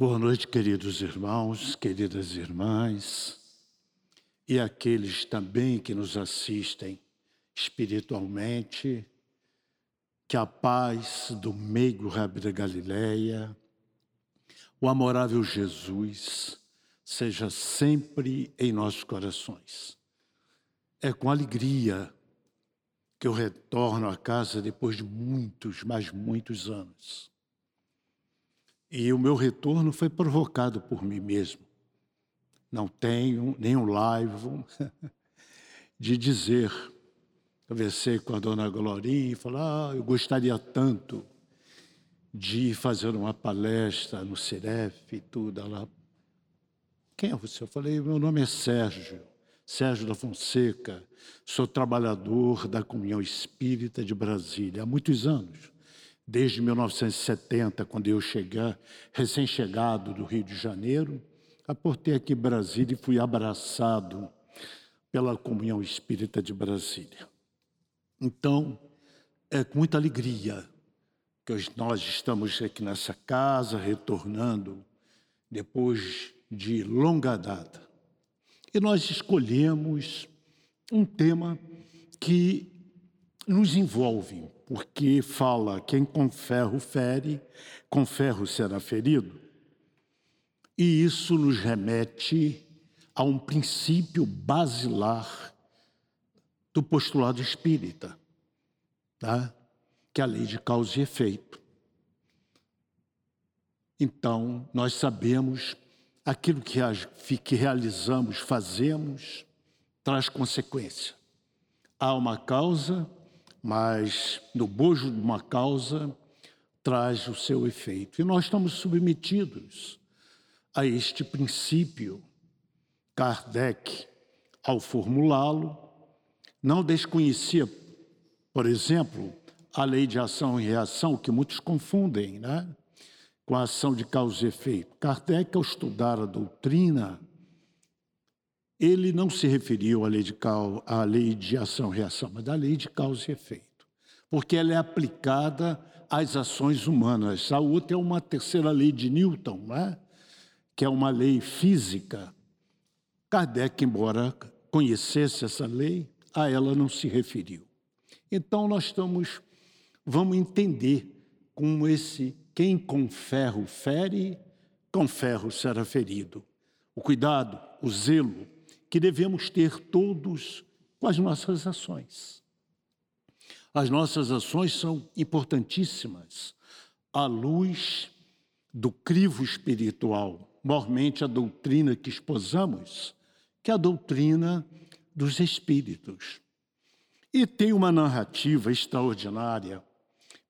Boa noite, queridos irmãos, queridas irmãs, e aqueles também que nos assistem espiritualmente. Que a paz do meigo Rabi da Galileia, o amorável Jesus, seja sempre em nossos corações. É com alegria que eu retorno à casa depois de muitos, mas muitos anos. E o meu retorno foi provocado por mim mesmo. Não tenho nenhum live de dizer. Conversei com a dona Glorinha e falei: ah, eu gostaria tanto de fazer uma palestra no Ciref e tudo. Ela, quem é você? Eu falei: meu nome é Sérgio, Sérgio da Fonseca, sou trabalhador da Comunhão Espírita de Brasília há muitos anos desde 1970, quando eu cheguei, recém-chegado do Rio de Janeiro, aportei aqui em Brasília e fui abraçado pela Comunhão Espírita de Brasília. Então, é com muita alegria que nós estamos aqui nessa casa, retornando depois de longa data. E nós escolhemos um tema que nos envolve, porque fala: quem com ferro fere, com ferro será ferido. E isso nos remete a um princípio basilar do postulado espírita, tá? que é a lei de causa e efeito. Então, nós sabemos aquilo que, que realizamos, fazemos, traz consequência. Há uma causa mas no bojo de uma causa traz o seu efeito. E nós estamos submetidos a este princípio. Kardec, ao formulá-lo, não desconhecia, por exemplo, a lei de ação e reação, que muitos confundem né? com a ação de causa e efeito. Kardec, ao estudar a doutrina, ele não se referiu à lei de, à lei de ação e reação, mas à lei de causa e efeito, porque ela é aplicada às ações humanas. A outra é uma terceira lei de Newton, né? que é uma lei física. Kardec, embora conhecesse essa lei, a ela não se referiu. Então nós estamos, vamos entender como esse quem com ferro fere, com ferro será ferido. O cuidado, o zelo, que devemos ter todos com as nossas ações. As nossas ações são importantíssimas à luz do crivo espiritual, mormente a doutrina que esposamos, que é a doutrina dos espíritos. E tem uma narrativa extraordinária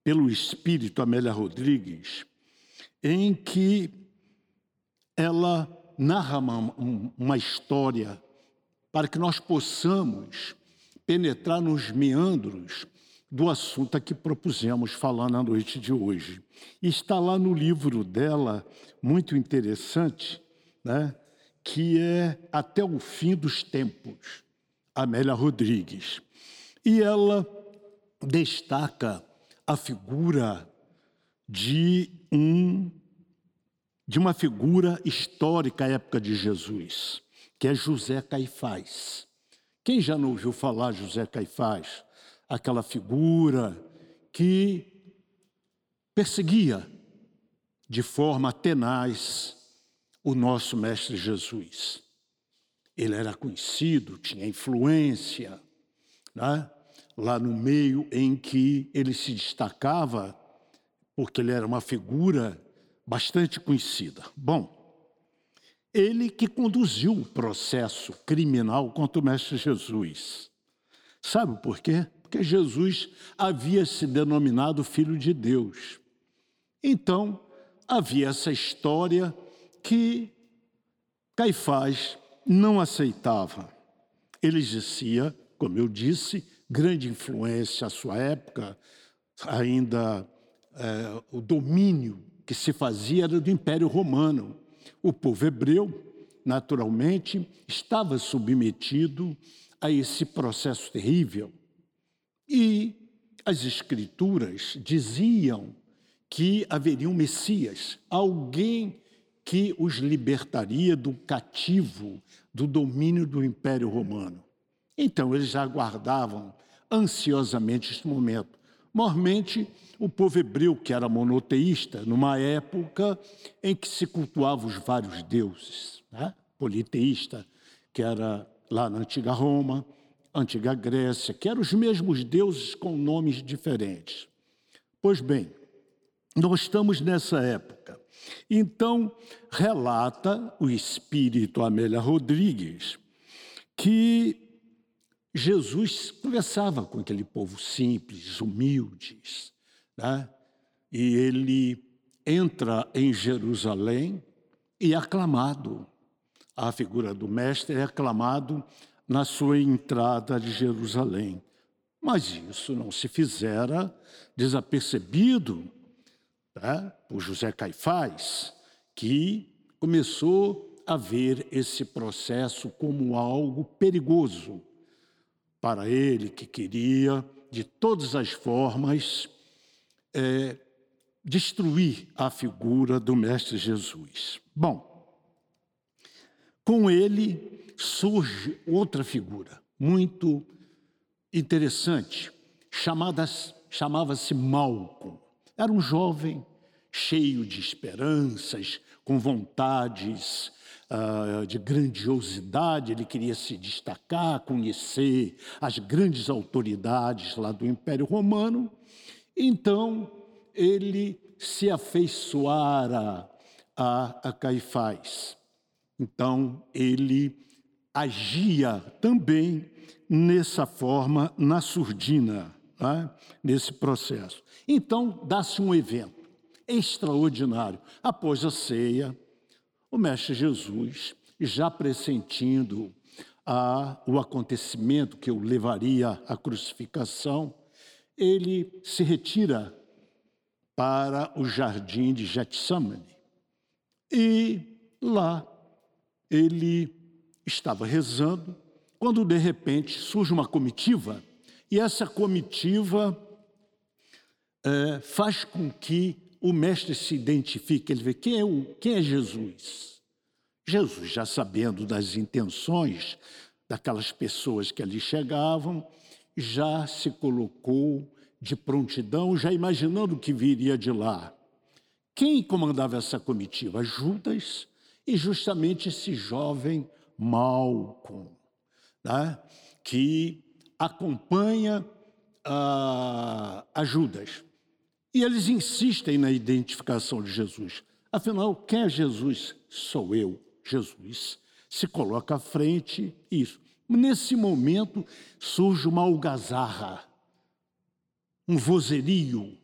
pelo espírito Amélia Rodrigues, em que ela narra uma, uma história para que nós possamos penetrar nos meandros do assunto a que propusemos falar na noite de hoje. Está lá no livro dela, muito interessante, né, que é Até o Fim dos Tempos, Amélia Rodrigues. E ela destaca a figura de um de uma figura histórica à época de Jesus que é José Caifás. Quem já não ouviu falar José Caifás? Aquela figura que perseguia de forma tenaz o nosso Mestre Jesus. Ele era conhecido, tinha influência, né? lá no meio em que ele se destacava, porque ele era uma figura bastante conhecida. Bom, ele que conduziu o processo criminal contra o Mestre Jesus. Sabe por quê? Porque Jesus havia se denominado Filho de Deus. Então, havia essa história que Caifás não aceitava. Ele dizia, como eu disse, grande influência à sua época, ainda é, o domínio que se fazia era do Império Romano. O povo hebreu, naturalmente, estava submetido a esse processo terrível. E as Escrituras diziam que haveria um Messias, alguém que os libertaria do cativo, do domínio do Império Romano. Então, eles aguardavam ansiosamente este momento. Mormente, o povo hebreu, que era monoteísta, numa época em que se cultuavam os vários deuses, né? politeísta, que era lá na antiga Roma, antiga Grécia, que eram os mesmos deuses com nomes diferentes. Pois bem, nós estamos nessa época. Então, relata o espírito Amélia Rodrigues que Jesus conversava com aquele povo simples, humildes, né? e ele entra em Jerusalém e é aclamado. A figura do mestre é aclamado na sua entrada de Jerusalém. Mas isso não se fizera desapercebido né, por José Caifás, que começou a ver esse processo como algo perigoso para ele, que queria, de todas as formas, é, destruir a figura do Mestre Jesus. Bom, com ele surge outra figura muito interessante, chamava-se Malcolm. Era um jovem cheio de esperanças, com vontades uh, de grandiosidade, ele queria se destacar, conhecer as grandes autoridades lá do Império Romano. Então, ele se afeiçoara a, a Caifás. Então, ele agia também nessa forma, na surdina, tá? nesse processo. Então, dá-se um evento extraordinário. Após a ceia, o Mestre Jesus, já pressentindo a, o acontecimento que o levaria à crucificação, ele se retira para o jardim de Getsemane. E lá ele estava rezando, quando de repente surge uma comitiva, e essa comitiva é, faz com que o mestre se identifique, ele vê quem é, o, quem é Jesus. Jesus, já sabendo das intenções daquelas pessoas que ali chegavam, já se colocou de prontidão, já imaginando o que viria de lá. Quem comandava essa comitiva? Judas e justamente esse jovem Malcolm, né? que acompanha uh, a Judas. E eles insistem na identificação de Jesus. Afinal, quem é Jesus? Sou eu, Jesus. Se coloca à frente, isso. Nesse momento surge uma algazarra, um vozerio.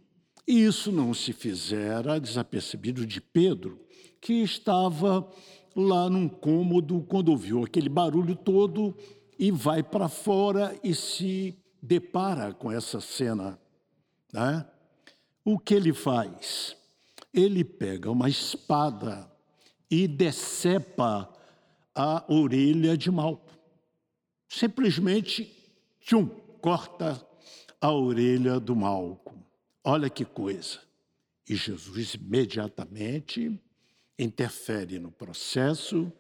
E isso não se fizera desapercebido de Pedro, que estava lá num cômodo quando ouviu aquele barulho todo e vai para fora e se depara com essa cena. Né? O que ele faz? Ele pega uma espada e decepa a orelha de Malco. Simplesmente, tchum, corta a orelha do Malco. Olha que coisa. E Jesus imediatamente interfere no processo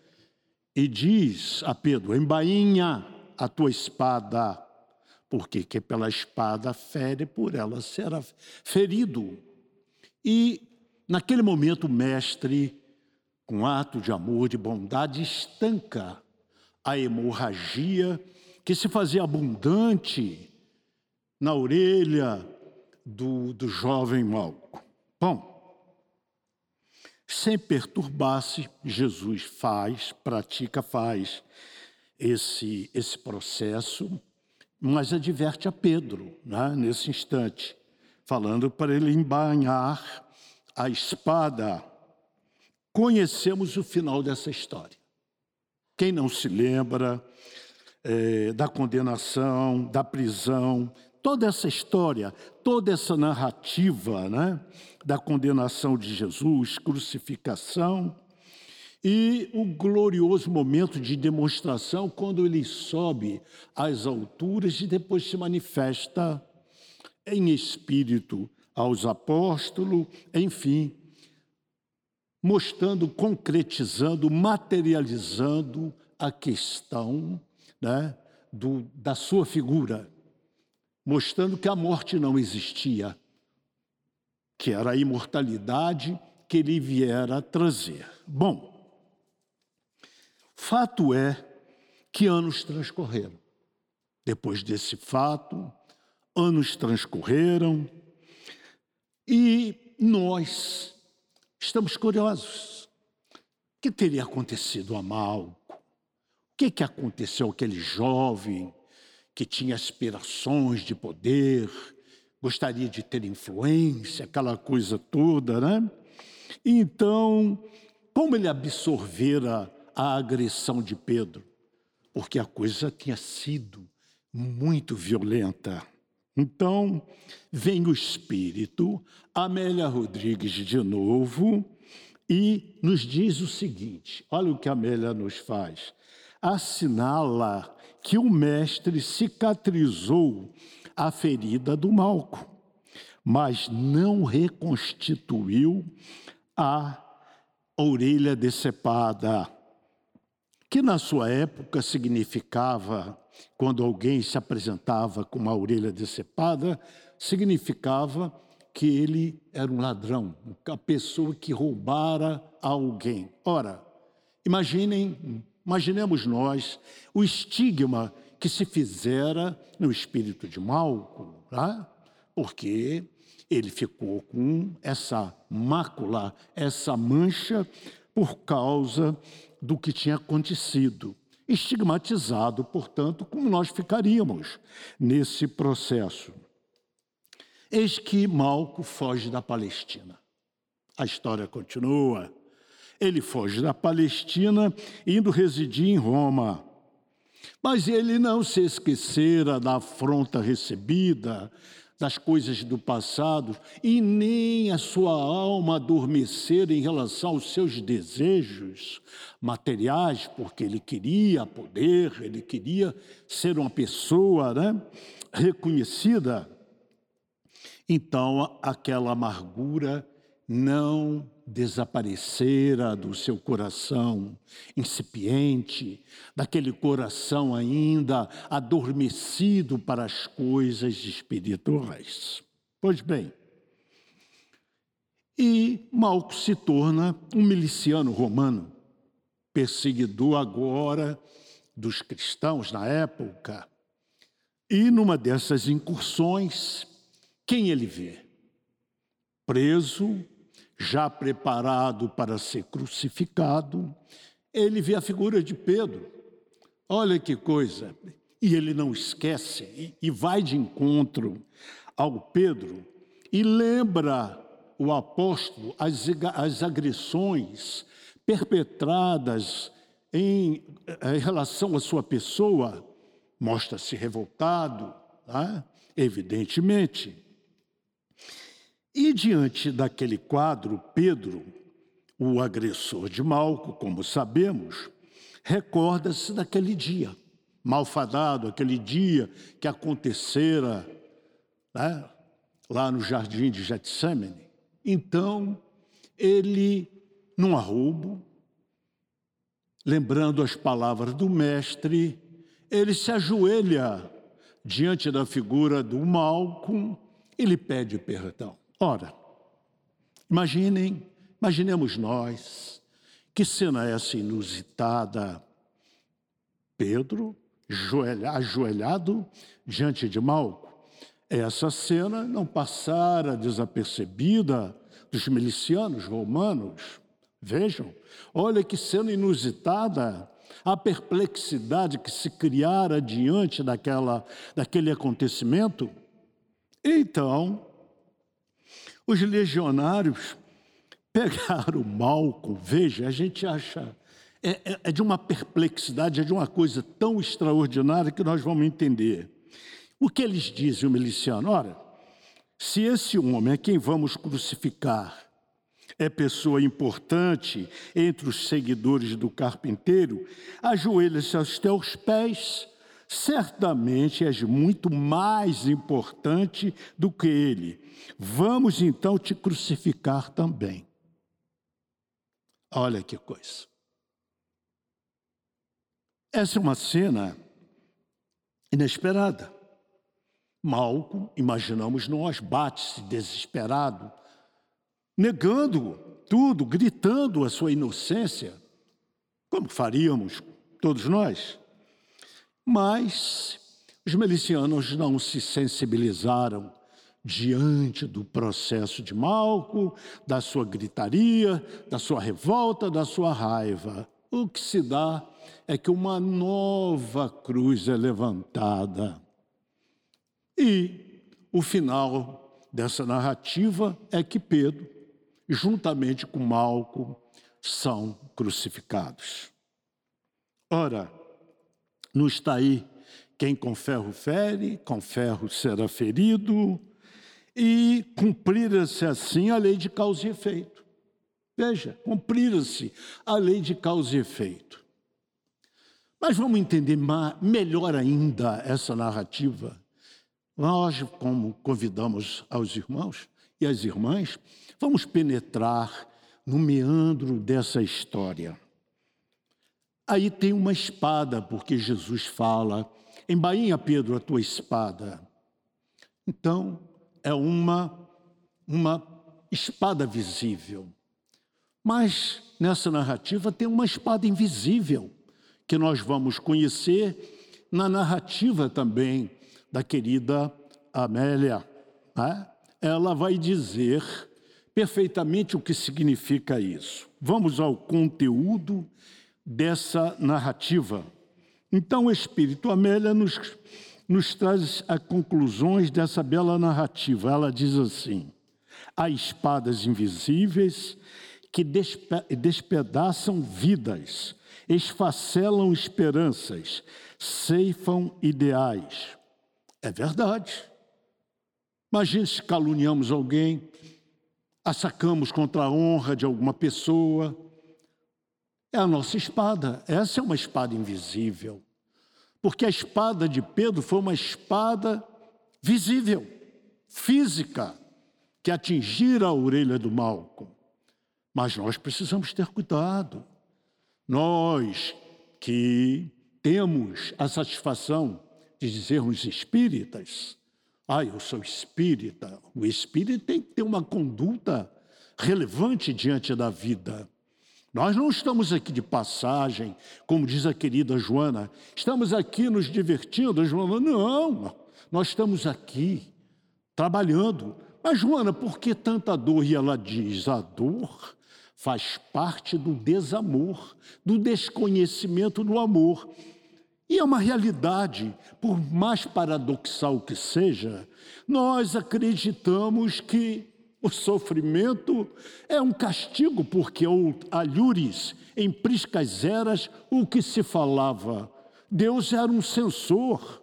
e diz a Pedro: embainha a tua espada, porque que pela espada fere, por ela será ferido. E naquele momento o mestre, com ato de amor, de bondade, estanca a hemorragia que se fazia abundante na orelha do, do jovem Malco. Bom, sem perturbar-se, Jesus faz, pratica, faz esse, esse processo, mas adverte a Pedro, né, nesse instante, falando para ele embainhar a espada. Conhecemos o final dessa história. Quem não se lembra é, da condenação, da prisão, toda essa história, toda essa narrativa né, da condenação de Jesus, crucificação, e o glorioso momento de demonstração quando ele sobe às alturas e depois se manifesta em espírito aos apóstolos, enfim, mostrando, concretizando, materializando a questão né, do, da sua figura, mostrando que a morte não existia, que era a imortalidade que ele viera trazer. Bom, fato é que anos transcorreram. Depois desse fato, anos transcorreram e nós estamos curiosos. O que teria acontecido a Malco? O que, que aconteceu àquele jovem que tinha aspirações de poder, gostaria de ter influência, aquela coisa toda, né? Então, como ele absorvera a agressão de Pedro? Porque a coisa tinha sido muito violenta. Então, vem o Espírito, Amélia Rodrigues de novo, e nos diz o seguinte: olha o que Amélia nos faz. Assinala que o mestre cicatrizou a ferida do Malco, mas não reconstituiu a orelha decepada, que na sua época significava quando alguém se apresentava com uma orelha decepada, significava que ele era um ladrão, a pessoa que roubara alguém. Ora, imaginem, imaginemos nós o estigma que se fizera no espírito de Malco, tá? porque ele ficou com essa mácula, essa mancha, por causa do que tinha acontecido estigmatizado, portanto, como nós ficaríamos nesse processo. Eis que Malco foge da Palestina. A história continua. Ele foge da Palestina, indo residir em Roma. Mas ele não se esquecera da afronta recebida, das coisas do passado e nem a sua alma adormecer em relação aos seus desejos materiais, porque ele queria poder, ele queria ser uma pessoa né, reconhecida. Então, aquela amargura não desaparecera do seu coração incipiente, daquele coração ainda adormecido para as coisas espirituais. Pois bem, e Malco se torna um miliciano romano, perseguidor agora dos cristãos na época. E numa dessas incursões, quem ele vê? Preso já preparado para ser crucificado, ele vê a figura de Pedro. Olha que coisa! E ele não esquece e vai de encontro ao Pedro e lembra o apóstolo as, as agressões perpetradas em, em, relação à sua pessoa, mostra-se revoltado, tá? evidentemente. E diante daquele quadro, Pedro, o agressor de Malco, como sabemos, recorda-se daquele dia, malfadado, aquele dia que acontecera né, lá no jardim de Getsemane. Então, ele, num arroubo, lembrando as palavras do mestre, ele se ajoelha diante da figura do Malco e lhe pede perdão. Ora, imaginem, imaginemos nós, que cena é essa inusitada? Pedro ajoelhado diante de Malco. Essa cena não passara desapercebida dos milicianos romanos. Vejam, olha que cena inusitada, a perplexidade que se criara diante daquela, daquele acontecimento. Então, os legionários pegaram Malco, veja, a gente acha, é, é, é de uma perplexidade, é de uma coisa tão extraordinária que nós vamos entender. O que eles dizem, o miliciano? Ora, se esse homem é quem vamos crucificar, é pessoa importante entre os seguidores do carpinteiro, ajoelha-se aos teus pés certamente és muito mais importante do que ele. Vamos então te crucificar também. Olha que coisa. Essa é uma cena inesperada. Malco, imaginamos nós, bate-se desesperado, negando tudo, gritando a sua inocência, como faríamos todos nós. Mas os milicianos não se sensibilizaram diante do processo de Malco, da sua gritaria, da sua revolta, da sua raiva. O que se dá é que uma nova cruz é levantada. E o final dessa narrativa é que Pedro, juntamente com Malco, são crucificados. Ora, não está aí quem com ferro fere, com ferro será ferido, e cumprira-se assim a lei de causa e efeito. Veja, cumprira-se a lei de causa e efeito. Mas vamos entender melhor ainda essa narrativa. Nós, como convidamos aos irmãos e às irmãs, vamos penetrar no meandro dessa história. Aí tem uma espada, porque Jesus fala embainha, Pedro, a tua espada. Então, é uma, uma espada visível. Mas nessa narrativa tem uma espada invisível, que nós vamos conhecer na narrativa também da querida Amélia. Né? Ela vai dizer perfeitamente o que significa isso. Vamos ao conteúdo dessa narrativa. Então, o Espírito Amélia nos, nos traz as conclusões dessa bela narrativa. Ela diz assim: há espadas invisíveis que despe despedaçam vidas, esfacelam esperanças, ceifam ideais. É verdade. Imagine se caluniamos alguém, assacamos contra a honra de alguma pessoa. É a nossa espada. Essa é uma espada invisível. Porque a espada de Pedro foi uma espada visível, física, que atingira a orelha do Malco. Mas nós precisamos ter cuidado. Nós que temos a satisfação de dizermos espíritas, ah, eu sou espírita. O espírita tem que ter uma conduta relevante diante da vida. Nós não estamos aqui de passagem, como diz a querida Joana, estamos aqui nos divertindo. Joana, não, nós estamos aqui trabalhando. Mas, Joana, por que tanta dor? E ela diz: a dor faz parte do desamor, do desconhecimento do amor. E é uma realidade, por mais paradoxal que seja, nós acreditamos que o sofrimento é um castigo, porque alhures em priscas eras o que se falava. Deus era um censor,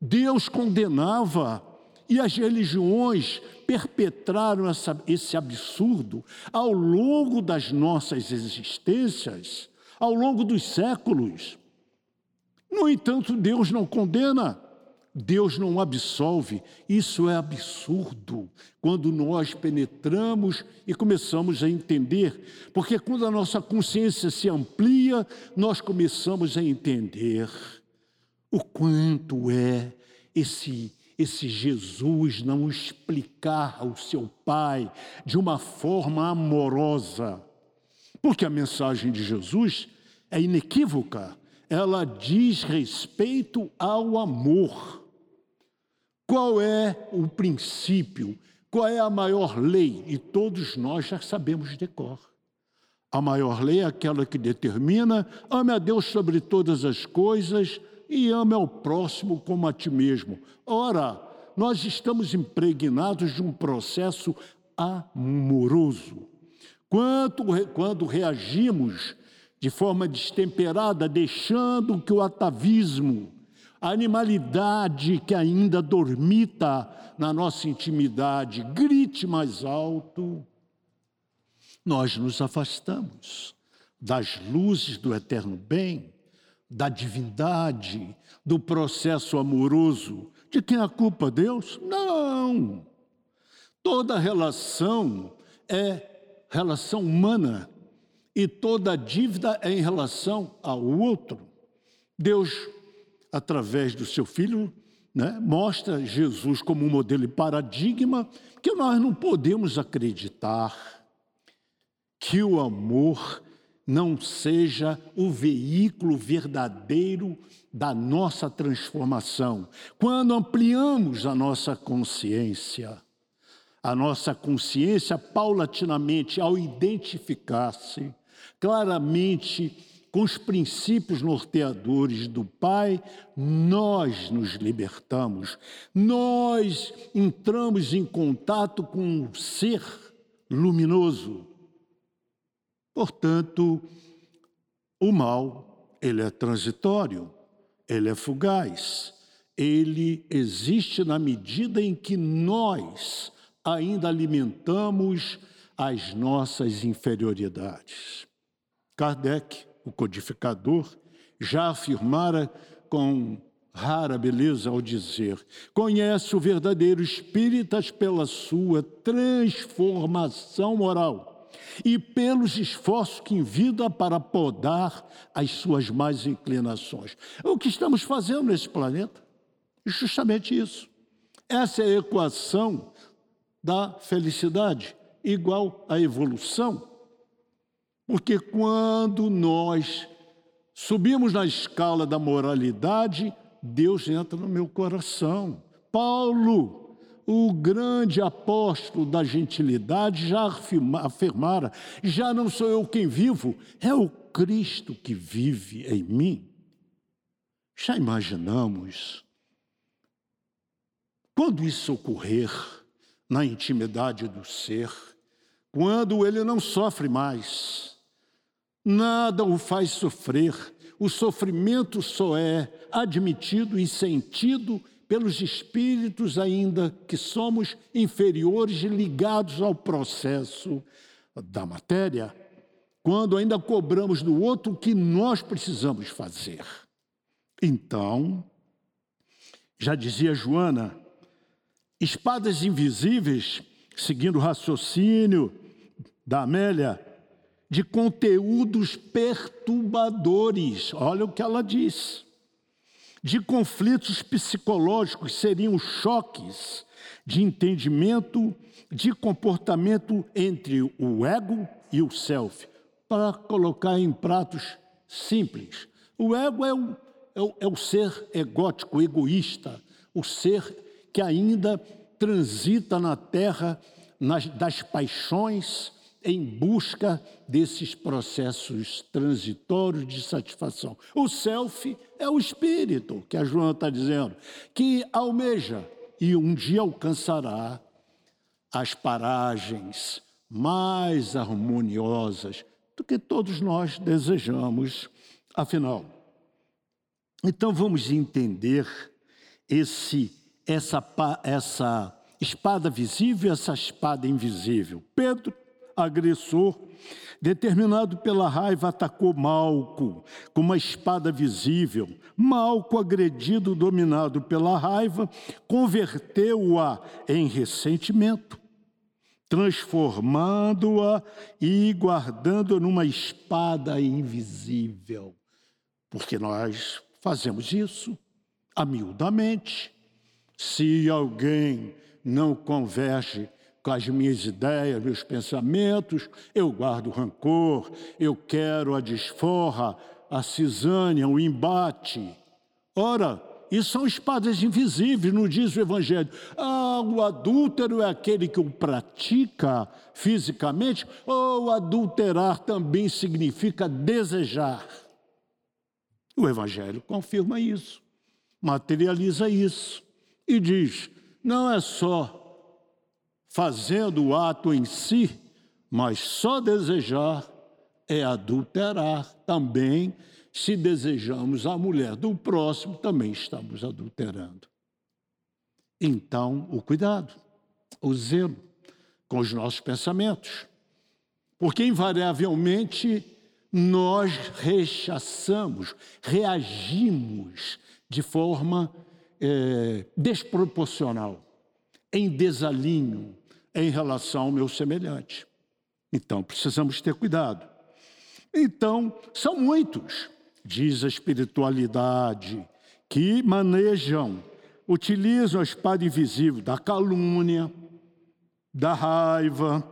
Deus condenava, e as religiões perpetraram essa, esse absurdo ao longo das nossas existências, ao longo dos séculos. No entanto, Deus não condena. Deus não absolve. Isso é absurdo quando nós penetramos e começamos a entender, porque quando a nossa consciência se amplia, nós começamos a entender o quanto é esse esse Jesus não explicar ao seu Pai de uma forma amorosa. Porque a mensagem de Jesus é inequívoca. Ela diz respeito ao amor. Qual é o princípio? Qual é a maior lei? E todos nós já sabemos de cor. A maior lei é aquela que determina: ame a Deus sobre todas as coisas e ame ao próximo como a ti mesmo. Ora, nós estamos impregnados de um processo amoroso. Quanto, quando reagimos de forma destemperada, deixando que o atavismo, a animalidade que ainda dormita na nossa intimidade grite mais alto, nós nos afastamos das luzes do eterno bem, da divindade, do processo amoroso. De quem a culpa? Deus? Não! Toda relação é relação humana e toda dívida é em relação ao outro. Deus, através do seu Filho, né, mostra Jesus como um modelo e paradigma que nós não podemos acreditar que o amor não seja o veículo verdadeiro da nossa transformação. Quando ampliamos a nossa consciência, a nossa consciência paulatinamente, ao identificar-se claramente com os princípios norteadores do Pai, nós nos libertamos, nós entramos em contato com um ser luminoso. Portanto, o mal, ele é transitório, ele é fugaz, ele existe na medida em que nós ainda alimentamos as nossas inferioridades. Kardec, o codificador, já afirmara com rara beleza ao dizer: conhece o verdadeiro espíritas pela sua transformação moral e pelos esforços que envida para podar as suas más inclinações. O que estamos fazendo nesse planeta? Justamente isso. Essa é a equação da felicidade, igual à evolução. Porque quando nós subimos na escala da moralidade, Deus entra no meu coração. Paulo, o grande apóstolo da gentilidade, já afirmara: já não sou eu quem vivo, é o Cristo que vive em mim. Já imaginamos? Quando isso ocorrer na intimidade do ser, quando ele não sofre mais, Nada o faz sofrer. O sofrimento só é admitido e sentido pelos espíritos, ainda que somos inferiores e ligados ao processo da matéria, quando ainda cobramos do outro o que nós precisamos fazer. Então, já dizia Joana, espadas invisíveis, seguindo o raciocínio da Amélia, de conteúdos perturbadores. Olha o que ela diz. De conflitos psicológicos seriam choques de entendimento, de comportamento entre o ego e o self. Para colocar em pratos simples. O ego é o, é o, é o ser egótico, egoísta, o ser que ainda transita na terra nas, das paixões, em busca desses processos transitórios de satisfação. O self é o espírito, que a Joana está dizendo, que almeja e um dia alcançará as paragens mais harmoniosas do que todos nós desejamos, afinal. Então vamos entender esse essa essa espada visível, essa espada invisível. Pedro agressor, determinado pela raiva, atacou Malco com uma espada visível. Malco, agredido, dominado pela raiva, converteu-a em ressentimento, transformando-a e guardando-a numa espada invisível. Porque nós fazemos isso amiudamente. Se alguém não converge com as minhas ideias, meus pensamentos, eu guardo rancor, eu quero a desforra, a cisânia, o embate. Ora, isso são espadas invisíveis, não diz o Evangelho. Ah, o adúltero é aquele que o pratica fisicamente, ou adulterar também significa desejar. O Evangelho confirma isso, materializa isso e diz: não é só fazendo o ato em si, mas só desejar é adulterar também. Se desejamos a mulher do próximo, também estamos adulterando. Então, o cuidado, o zelo com os nossos pensamentos. Porque, invariavelmente, nós rechaçamos, reagimos de forma é, desproporcional, em desalinho, em relação ao meu semelhante. Então, precisamos ter cuidado. Então, são muitos, diz a espiritualidade, que manejam, utilizam a espada invisível da calúnia, da raiva,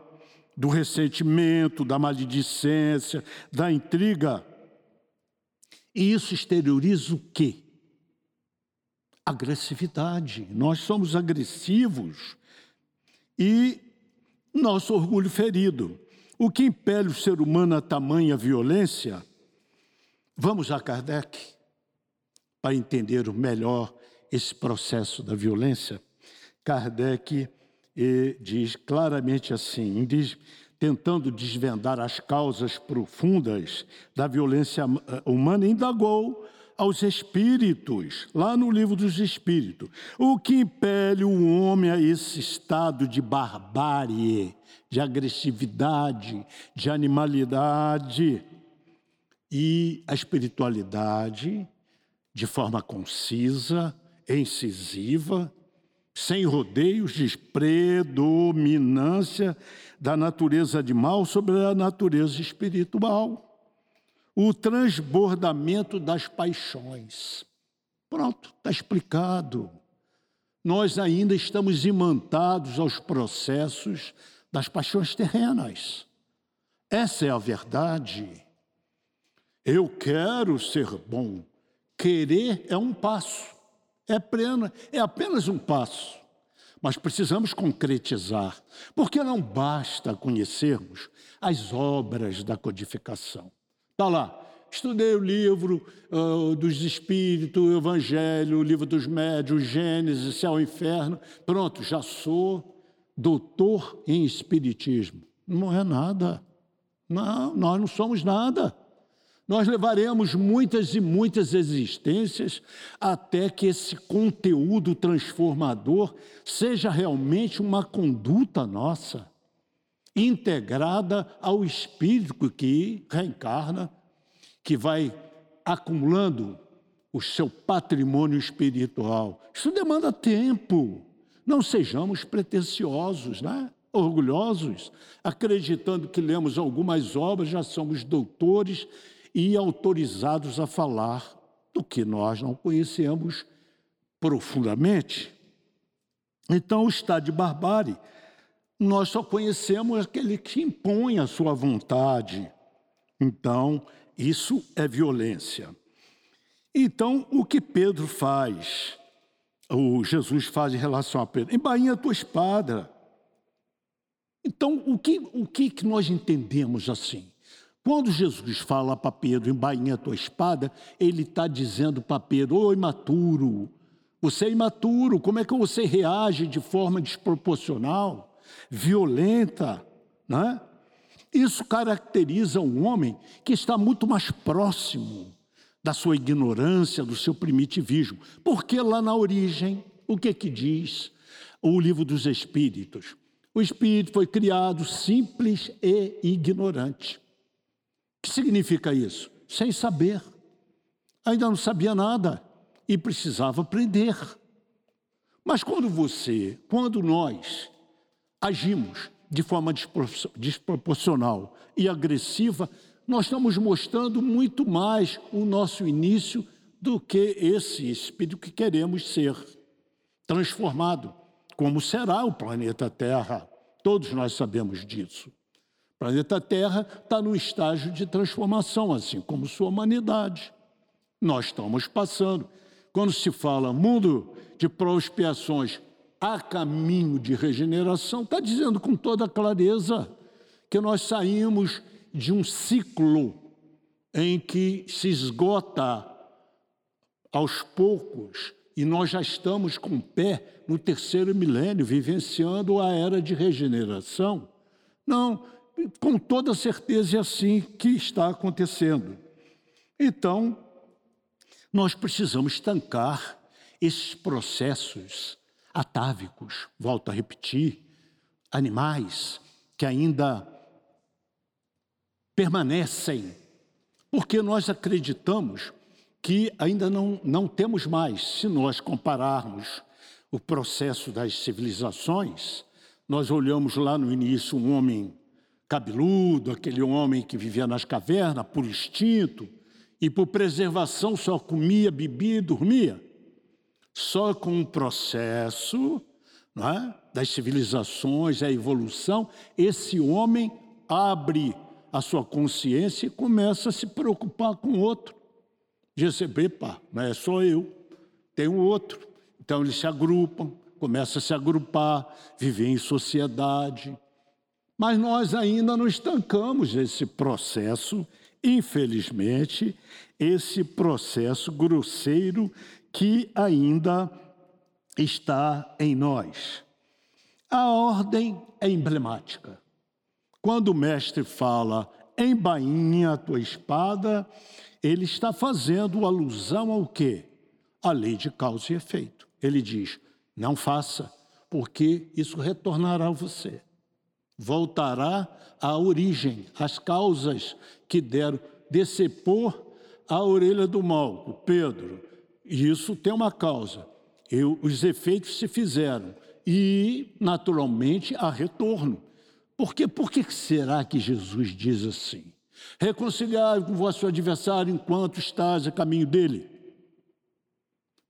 do ressentimento, da maledicência, da intriga. E isso exterioriza o quê? Agressividade. Nós somos agressivos e nosso orgulho ferido. O que impele o ser humano a tamanha violência? Vamos a Kardec para entender melhor esse processo da violência. Kardec e diz claramente assim, diz, tentando desvendar as causas profundas da violência eh, humana, indagou aos espíritos, lá no livro dos espíritos, o que impele o homem a esse estado de barbárie, de agressividade, de animalidade. E a espiritualidade, de forma concisa, incisiva, sem rodeios, diz predominância da natureza animal sobre a natureza espiritual. O transbordamento das paixões. Pronto, está explicado. Nós ainda estamos imantados aos processos das paixões terrenas. Essa é a verdade. Eu quero ser bom. Querer é um passo. É, é apenas um passo. Mas precisamos concretizar, porque não basta conhecermos as obras da codificação. Está lá, estudei o livro uh, dos Espíritos, o Evangelho, o livro dos Médios, Gênesis, Céu e Inferno. Pronto, já sou doutor em Espiritismo. Não é nada. Não, nós não somos nada. Nós levaremos muitas e muitas existências até que esse conteúdo transformador seja realmente uma conduta nossa, integrada ao espírito que reencarna, que vai acumulando o seu patrimônio espiritual. Isso demanda tempo. Não sejamos pretensiosos, né? orgulhosos, acreditando que lemos algumas obras, já somos doutores e autorizados a falar do que nós não conhecemos profundamente. Então, o estado de barbárie, nós só conhecemos aquele que impõe a sua vontade. Então, isso é violência. Então, o que Pedro faz, o Jesus faz em relação a Pedro? Embainha a tua espada. Então, o que, o que nós entendemos assim? Quando Jesus fala para Pedro, embainha a tua espada, ele está dizendo para Pedro, ô imaturo, você é imaturo, como é que você reage de forma desproporcional, violenta, né? Isso caracteriza um homem que está muito mais próximo da sua ignorância, do seu primitivismo. Porque lá na origem, o que que diz o livro dos Espíritos? O espírito foi criado simples e ignorante. O que significa isso? Sem saber. Ainda não sabia nada e precisava aprender. Mas quando você, quando nós agimos de forma desproporcional e agressiva, nós estamos mostrando muito mais o nosso início do que esse espírito que queremos ser transformado, como será o planeta Terra. Todos nós sabemos disso. O planeta Terra está num estágio de transformação, assim como sua humanidade. Nós estamos passando. Quando se fala mundo de prospiações a caminho de regeneração, está dizendo com toda clareza que nós saímos de um ciclo em que se esgota aos poucos e nós já estamos com o pé no terceiro milênio, vivenciando a era de regeneração. Não, com toda certeza é assim que está acontecendo. Então, nós precisamos estancar esses processos atávicos, volto a repetir, animais que ainda permanecem, porque nós acreditamos que ainda não, não temos mais, se nós compararmos o processo das civilizações, nós olhamos lá no início um homem cabeludo, aquele homem que vivia nas cavernas por instinto e por preservação só comia, bebia e dormia. Só com o processo é? das civilizações, a evolução, esse homem abre a sua consciência e começa a se preocupar com o outro. Diz assim, epa, mas é só eu, tem o outro. Então eles se agrupam, começam a se agrupar, viver em sociedade. Mas nós ainda não estancamos esse processo, infelizmente, esse processo grosseiro que ainda está em nós. A ordem é emblemática. Quando o mestre fala, embainha a tua espada, ele está fazendo alusão ao quê? A lei de causa e efeito. Ele diz, não faça, porque isso retornará a você voltará à origem, às causas que deram decepor a orelha do mal, o Pedro. Isso tem uma causa. Eu, os efeitos se fizeram e, naturalmente, há retorno. Por quê? Por que será que Jesus diz assim? Reconciliar com vosso adversário enquanto estás a caminho dele,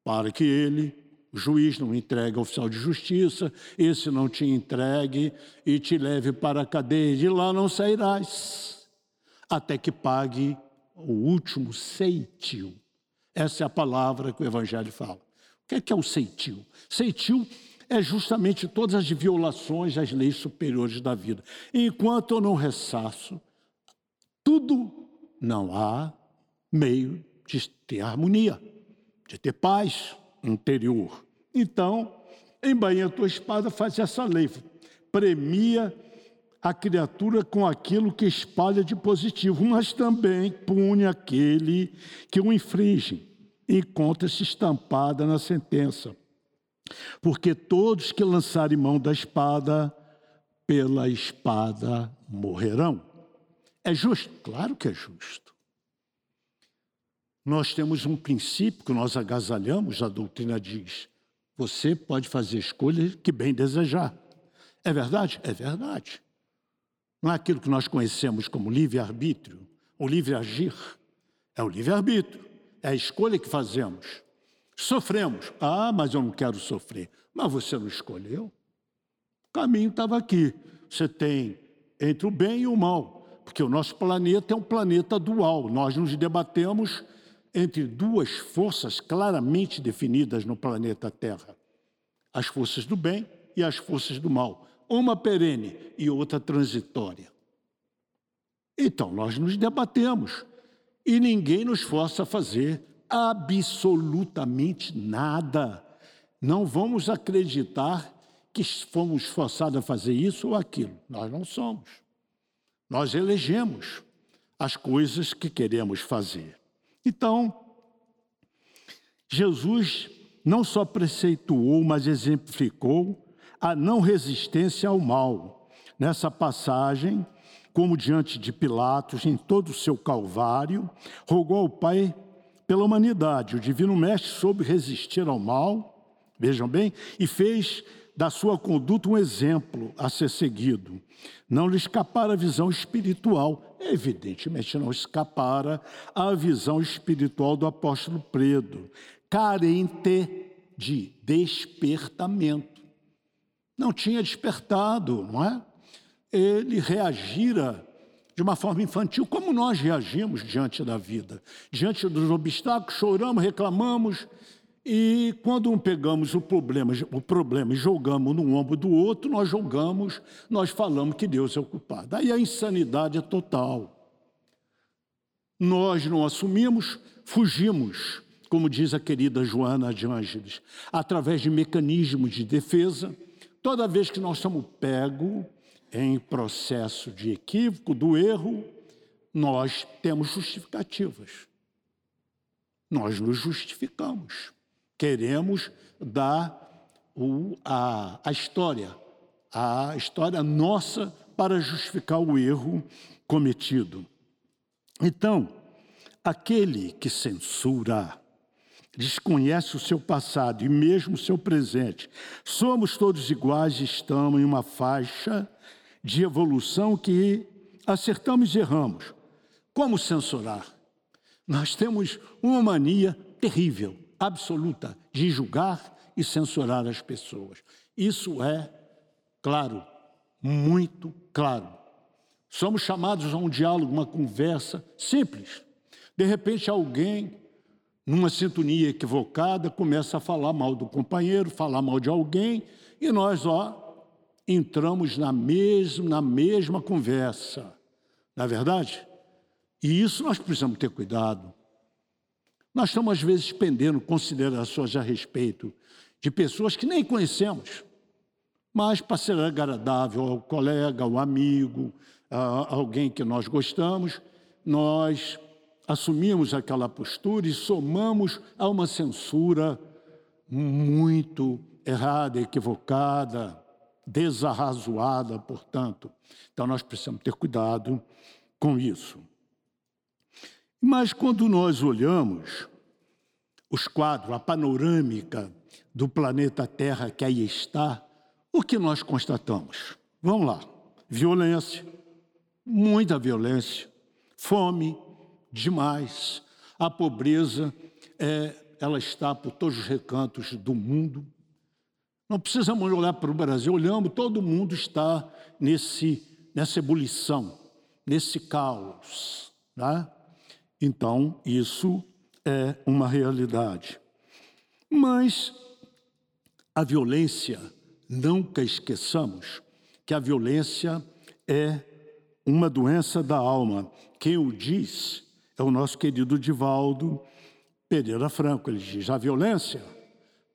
para que ele o juiz não entrega ao oficial de justiça, esse não te entregue e te leve para a cadeia, de lá não sairás, até que pague o último ceitil. Essa é a palavra que o Evangelho fala. O que é, que é o ceitil? Ceitil é justamente todas as violações às leis superiores da vida. Enquanto eu não ressaço, tudo não há meio de ter harmonia, de ter paz interior. Então, embainha a tua espada, faz essa lei. Premia a criatura com aquilo que espalha de positivo, mas também pune aquele que o infringe. Encontra-se estampada na sentença. Porque todos que lançarem mão da espada, pela espada morrerão. É justo? Claro que é justo. Nós temos um princípio que nós agasalhamos, a doutrina diz: você pode fazer escolha que bem desejar. É verdade? É verdade. Não é aquilo que nós conhecemos como livre-arbítrio, o livre-agir. É o livre-arbítrio, é a escolha que fazemos. Sofremos. Ah, mas eu não quero sofrer. Mas você não escolheu. O caminho estava aqui. Você tem entre o bem e o mal, porque o nosso planeta é um planeta dual. Nós nos debatemos entre duas forças claramente definidas no planeta Terra: as forças do bem e as forças do mal, uma perene e outra transitória. Então, nós nos debatemos e ninguém nos força a fazer absolutamente nada. Não vamos acreditar que fomos forçados a fazer isso ou aquilo. Nós não somos. Nós elegemos as coisas que queremos fazer. Então, Jesus não só preceituou, mas exemplificou a não resistência ao mal. Nessa passagem, como diante de Pilatos, em todo o seu calvário, rogou ao Pai pela humanidade. O Divino Mestre soube resistir ao mal, vejam bem, e fez da sua conduta um exemplo a ser seguido. Não lhe escapara a visão espiritual. Evidentemente, não escapara a visão espiritual do apóstolo Pedro, carente de despertamento. Não tinha despertado, não é? Ele reagira de uma forma infantil, como nós reagimos diante da vida. Diante dos obstáculos, choramos, reclamamos, e quando pegamos o problema, o problema e jogamos no ombro do outro, nós jogamos, nós falamos que Deus é o culpado. Aí a insanidade é total. Nós não assumimos, fugimos, como diz a querida Joana de Ângeles, através de mecanismos de defesa. Toda vez que nós somos pegos em processo de equívoco, do erro, nós temos justificativas. Nós nos justificamos. Queremos dar o, a, a história, a história nossa para justificar o erro cometido. Então, aquele que censura, desconhece o seu passado e mesmo o seu presente, somos todos iguais e estamos em uma faixa de evolução que acertamos e erramos. Como censurar? Nós temos uma mania terrível, absoluta, de julgar e censurar as pessoas. Isso é claro, muito claro. Somos chamados a um diálogo, uma conversa simples. De repente, alguém, numa sintonia equivocada, começa a falar mal do companheiro, falar mal de alguém, e nós, ó, entramos na mesma, na mesma conversa. Não é verdade? E isso nós precisamos ter cuidado. Nós estamos, às vezes, pendendo considerações a respeito de pessoas que nem conhecemos, mas para ser agradável ao colega, ao amigo, a alguém que nós gostamos, nós assumimos aquela postura e somamos a uma censura muito errada, equivocada, desarrazoada, portanto. Então nós precisamos ter cuidado com isso. Mas quando nós olhamos os quadros, a panorâmica do planeta Terra que aí está, o que nós constatamos? Vamos lá: violência, muita violência, fome, demais, a pobreza, é, ela está por todos os recantos do mundo. Não precisamos olhar para o Brasil, olhamos, todo mundo está nesse, nessa ebulição, nesse caos. Né? Então, isso é uma realidade. Mas a violência, nunca esqueçamos que a violência é uma doença da alma. Quem o diz é o nosso querido Divaldo Pereira Franco. Ele diz: a violência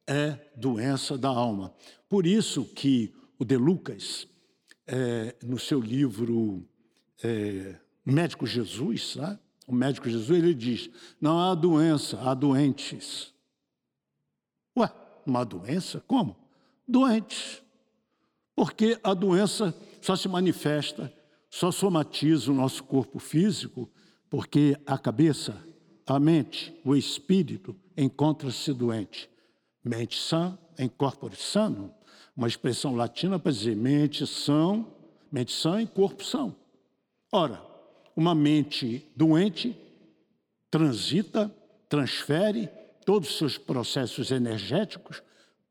é doença da alma. Por isso que o De Lucas, é, no seu livro é, Médico Jesus, né? o médico Jesus, ele diz: não há doença, há doentes. Ué, uma doença? Como? Doentes. Porque a doença só se manifesta, só somatiza o nosso corpo físico, porque a cabeça, a mente, o espírito encontra-se doente. Mente sã em corpore sano, uma expressão latina para dizer mente sã, mente sã em corpo são. Ora, uma mente doente transita, transfere todos os seus processos energéticos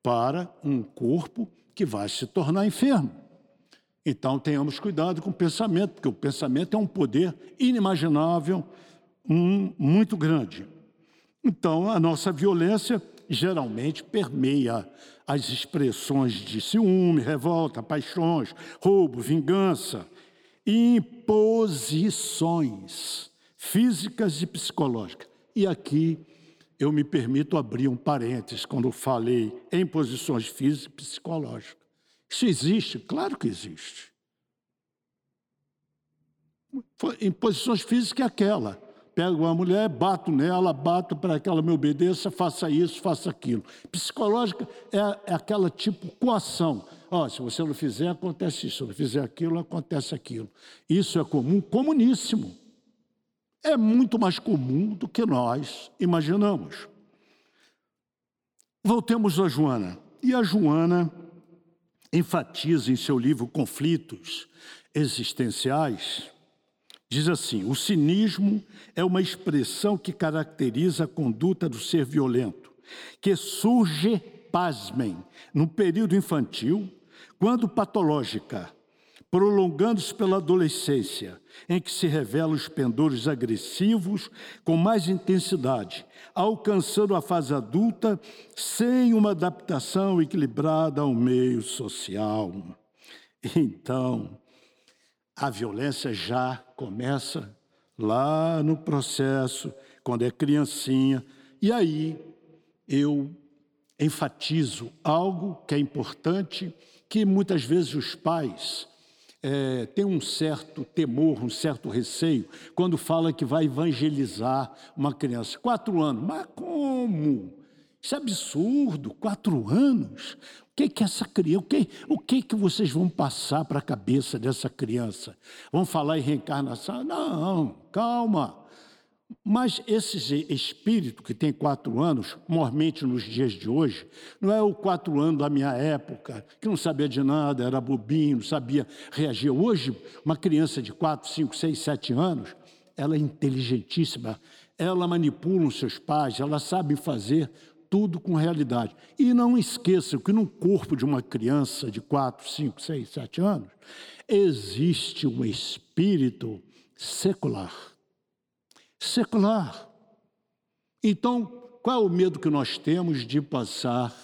para um corpo que vai se tornar enfermo. Então tenhamos cuidado com o pensamento, porque o pensamento é um poder inimaginável, um, muito grande. Então a nossa violência geralmente permeia as expressões de ciúme, revolta, paixões, roubo, vingança, imposições físicas e psicológicas. E aqui eu me permito abrir um parênteses quando falei em posições físicas e psicológicas. Isso existe? Claro que existe. Em posições físicas é aquela. Pego uma mulher, bato nela, bato para que ela me obedeça, faça isso, faça aquilo. Psicológica é, é aquela tipo coação. oh, se você não fizer, acontece isso. Se não fizer aquilo, acontece aquilo. Isso é comum, comuníssimo é muito mais comum do que nós imaginamos. Voltemos a Joana. E a Joana enfatiza em seu livro Conflitos Existenciais, diz assim: o cinismo é uma expressão que caracteriza a conduta do ser violento, que surge, pasmem, no período infantil, quando patológica, prolongando-se pela adolescência, em que se revelam os pendores agressivos com mais intensidade, alcançando a fase adulta sem uma adaptação equilibrada ao meio social. Então, a violência já começa lá no processo, quando é criancinha, e aí eu enfatizo algo que é importante, que muitas vezes os pais é, tem um certo temor, um certo receio, quando fala que vai evangelizar uma criança. Quatro anos. Mas como? Isso é absurdo, quatro anos. O que que essa criança, o que, o que que vocês vão passar para a cabeça dessa criança? Vão falar em reencarnação? Não, calma. Mas esse espírito que tem quatro anos, mormente nos dias de hoje, não é o quatro anos da minha época, que não sabia de nada, era bobinho, não sabia reagir. Hoje, uma criança de quatro, cinco, seis, sete anos, ela é inteligentíssima, ela manipula os seus pais, ela sabe fazer tudo com realidade. E não esqueça que no corpo de uma criança de quatro, cinco, seis, sete anos, existe um espírito secular secular. Então, qual é o medo que nós temos de passar,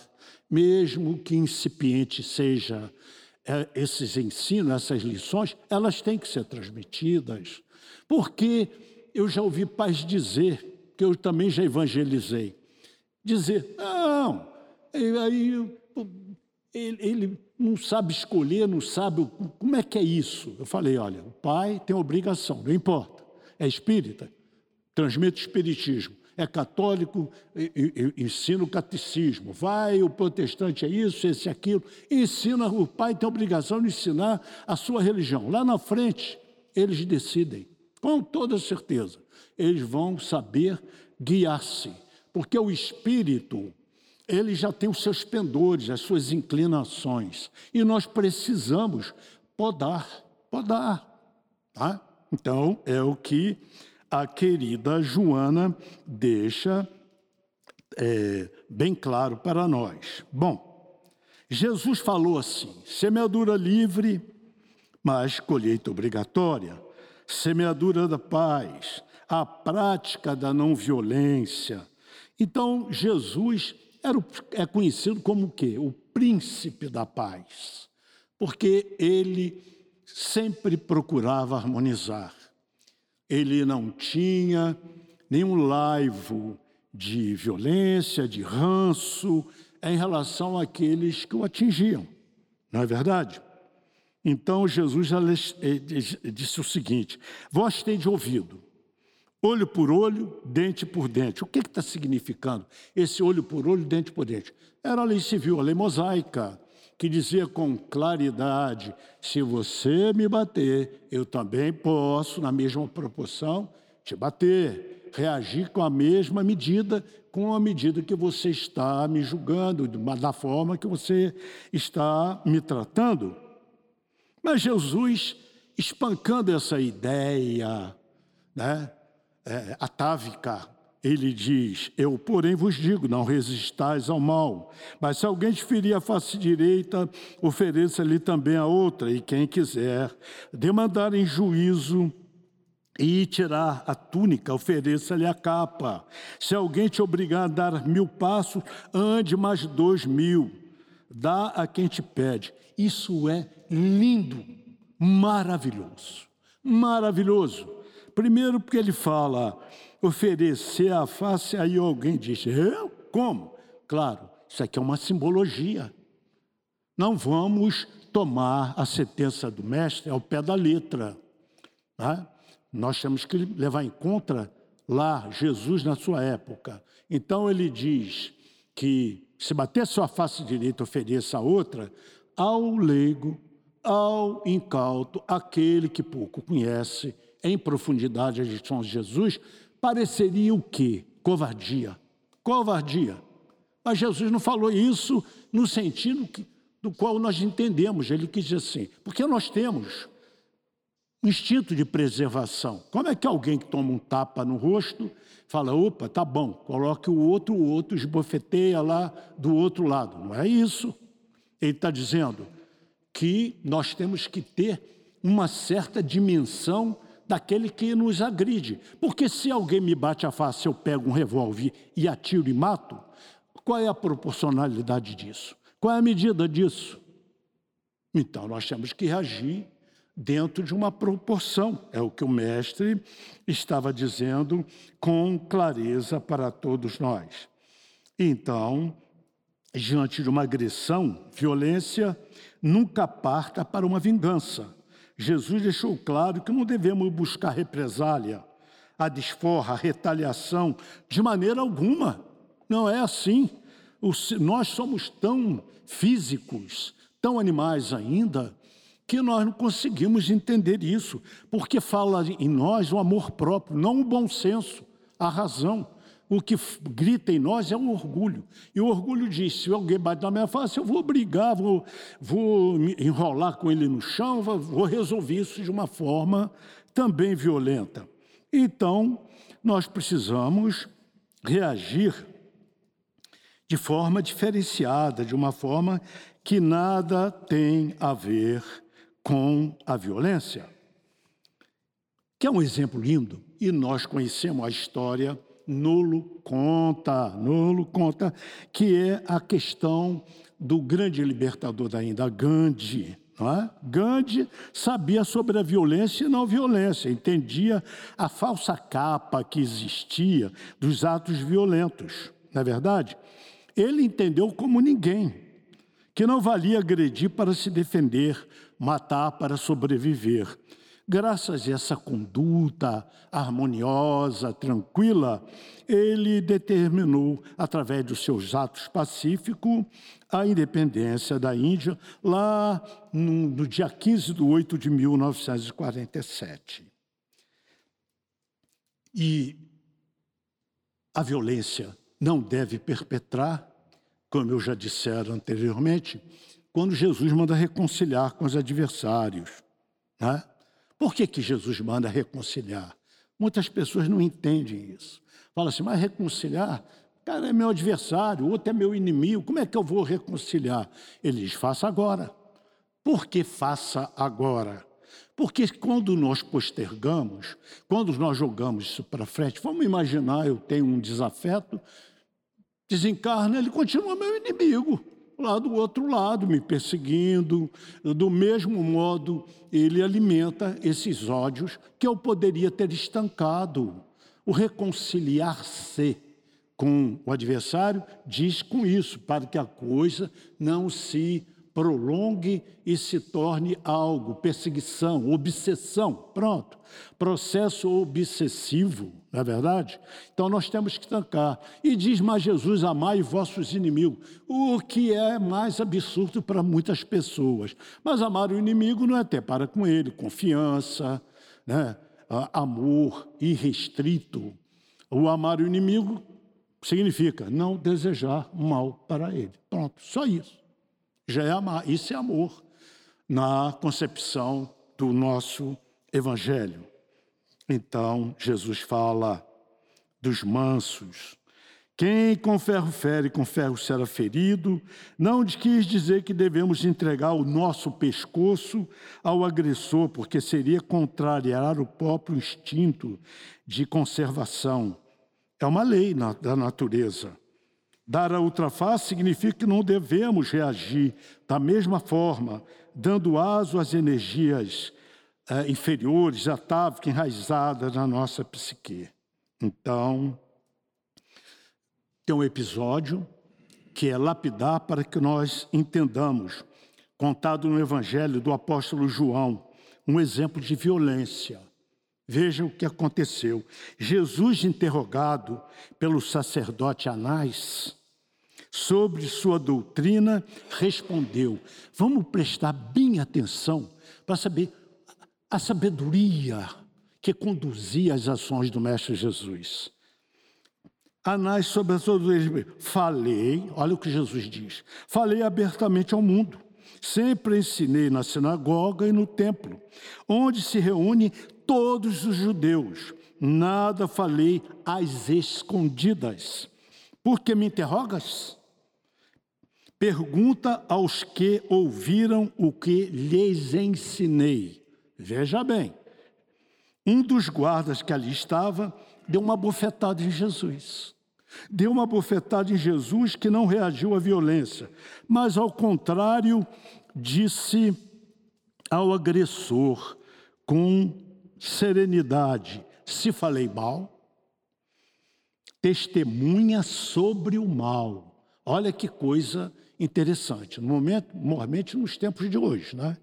mesmo que incipiente seja é, esses ensinos, essas lições, elas têm que ser transmitidas. Porque eu já ouvi pais dizer, que eu também já evangelizei, dizer, não, aí ele, ele não sabe escolher, não sabe como é que é isso. Eu falei, olha, o pai tem obrigação, não importa, é espírita, transmite espiritismo. É católico, ensina o catecismo. Vai, o protestante é isso, esse é aquilo. Ensina, o pai tem a obrigação de ensinar a sua religião. Lá na frente, eles decidem, com toda certeza. Eles vão saber guiar-se. Porque o espírito, ele já tem os seus pendores, as suas inclinações. E nós precisamos podar, podar. Tá? Então, é o que a querida Joana deixa é, bem claro para nós. Bom, Jesus falou assim: semeadura livre, mas colheita obrigatória, semeadura da paz, a prática da não violência. Então, Jesus era, é conhecido como o quê? O príncipe da paz, porque ele sempre procurava harmonizar ele não tinha nenhum laivo de violência, de ranço em relação àqueles que o atingiam, não é verdade? Então Jesus já eh, disse o seguinte: Vós de ouvido, olho por olho, dente por dente. O que está significando esse olho por olho, dente por dente? Era a lei civil, a lei mosaica que dizia com claridade: se você me bater, eu também posso, na mesma proporção, te bater, reagir com a mesma medida, com a medida que você está me julgando, da forma que você está me tratando. Mas Jesus, espancando essa ideia né, é, atávica, ele diz: Eu, porém, vos digo, não resistais ao mal. Mas se alguém te ferir a face direita, ofereça-lhe também a outra. E quem quiser demandar em juízo e tirar a túnica, ofereça-lhe a capa. Se alguém te obrigar a dar mil passos, ande mais dois mil. Dá a quem te pede. Isso é lindo, maravilhoso. Maravilhoso. Primeiro, porque ele fala oferecer a face, aí alguém diz: Eu? Como? Claro, isso aqui é uma simbologia. Não vamos tomar a sentença do mestre ao pé da letra. Tá? Nós temos que levar em conta lá Jesus na sua época. Então ele diz que se bater sua face direita, ofereça a outra ao leigo, ao incauto, aquele que pouco conhece em profundidade a lição de Jesus, pareceria o quê? Covardia. Covardia. Mas Jesus não falou isso no sentido que, do qual nós entendemos. Ele quis dizer assim, porque nós temos um instinto de preservação. Como é que alguém que toma um tapa no rosto fala, opa, tá bom, coloque o outro, o outro esbofeteia lá do outro lado. Não é isso. Ele está dizendo que nós temos que ter uma certa dimensão daquele que nos agride. Porque se alguém me bate a face, eu pego um revólver e atiro e mato, qual é a proporcionalidade disso? Qual é a medida disso? Então nós temos que reagir dentro de uma proporção. É o que o mestre estava dizendo com clareza para todos nós. Então, diante de uma agressão, violência nunca parta para uma vingança Jesus deixou claro que não devemos buscar represália, a desforra, a retaliação, de maneira alguma. Não é assim. nós somos tão físicos, tão animais ainda, que nós não conseguimos entender isso, porque fala em nós o amor próprio, não o bom senso. a razão. O que grita em nós é o orgulho. E o orgulho diz: se alguém bate na minha face, eu vou brigar, vou, vou enrolar com ele no chão, vou resolver isso de uma forma também violenta. Então, nós precisamos reagir de forma diferenciada, de uma forma que nada tem a ver com a violência. Que é um exemplo lindo, e nós conhecemos a história nulo conta, nulo conta, que é a questão do grande libertador da Índia, Gandhi. É? Gandhi sabia sobre a violência e não violência, entendia a falsa capa que existia dos atos violentos, não é verdade? Ele entendeu como ninguém que não valia agredir para se defender, matar para sobreviver. Graças a essa conduta harmoniosa, tranquila, ele determinou, através dos seus atos pacíficos, a independência da Índia, lá no, no dia 15 de 8 de 1947. E a violência não deve perpetrar, como eu já dissera anteriormente, quando Jesus manda reconciliar com os adversários. Né? Por que, que Jesus manda reconciliar? Muitas pessoas não entendem isso. Fala assim, mas reconciliar? Cara, é meu adversário, outro é meu inimigo, como é que eu vou reconciliar? Ele diz, faça agora. Por que faça agora? Porque quando nós postergamos, quando nós jogamos isso para frente, vamos imaginar, eu tenho um desafeto, desencarna, ele continua meu inimigo lá do outro lado, me perseguindo. Do mesmo modo, ele alimenta esses ódios que eu poderia ter estancado. O reconciliar-se com o adversário diz com isso, para que a coisa não se prolongue e se torne algo, perseguição, obsessão. Pronto. Processo obsessivo, não é verdade? Então nós temos que tancar. E diz mais Jesus: amai vossos inimigos, o que é mais absurdo para muitas pessoas. Mas amar o inimigo não é ter para com ele, confiança, né? amor irrestrito. O amar o inimigo significa não desejar mal para ele. Pronto, só isso já é amar. Isso é amor na concepção do nosso evangelho. Então, Jesus fala dos mansos. Quem com ferro fere, com ferro será ferido. Não quis dizer que devemos entregar o nosso pescoço ao agressor, porque seria contrariar o próprio instinto de conservação. É uma lei da natureza. Dar a outra face significa que não devemos reagir da mesma forma, dando aso às energias é, inferiores, atávicas, enraizadas na nossa psique. Então, tem um episódio que é lapidar para que nós entendamos, contado no Evangelho do apóstolo João, um exemplo de violência. Veja o que aconteceu. Jesus, interrogado pelo sacerdote Anás, sobre sua doutrina, respondeu. Vamos prestar bem atenção para saber a sabedoria que conduzia as ações do Mestre Jesus. Anás, sobre a sua doutrina, falei, olha o que Jesus diz, falei abertamente ao mundo. Sempre ensinei na sinagoga e no templo, onde se reúnem todos os judeus. Nada falei às escondidas. Por que me interrogas? Pergunta aos que ouviram o que lhes ensinei. Veja bem, um dos guardas que ali estava deu uma bofetada em Jesus. Deu uma bofetada em Jesus que não reagiu à violência, mas ao contrário, disse ao agressor com serenidade: Se falei mal, testemunha sobre o mal. Olha que coisa interessante, no momento, normalmente nos tempos de hoje, né?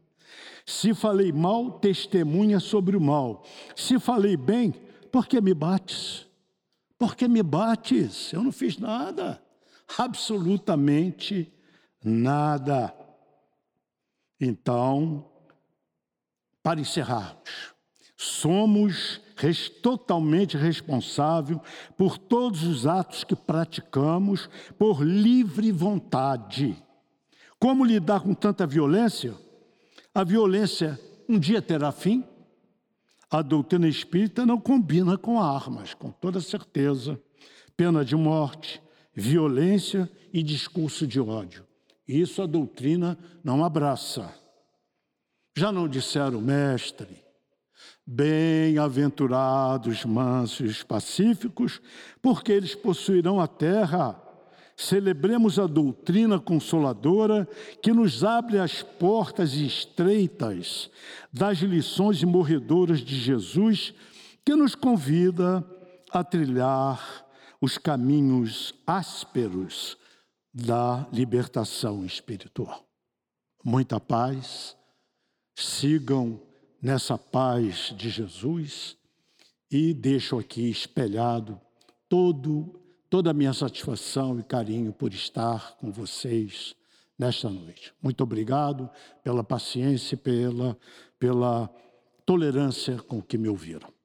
Se falei mal, testemunha sobre o mal. Se falei bem, por que me bates? Por que me bates? Eu não fiz nada. Absolutamente nada. Então, para encerrarmos, somos totalmente responsável por todos os atos que praticamos por livre vontade. Como lidar com tanta violência? A violência um dia terá fim? A doutrina espírita não combina com armas, com toda certeza. Pena de morte, violência e discurso de ódio. Isso a doutrina não abraça. Já não disseram, mestre, bem-aventurados mansos pacíficos, porque eles possuirão a terra. Celebremos a doutrina consoladora que nos abre as portas estreitas das lições morredoras de Jesus, que nos convida a trilhar os caminhos ásperos da libertação espiritual. Muita paz, sigam nessa paz de Jesus e deixo aqui espelhado todo toda a minha satisfação e carinho por estar com vocês nesta noite. Muito obrigado pela paciência e pela, pela tolerância com que me ouviram.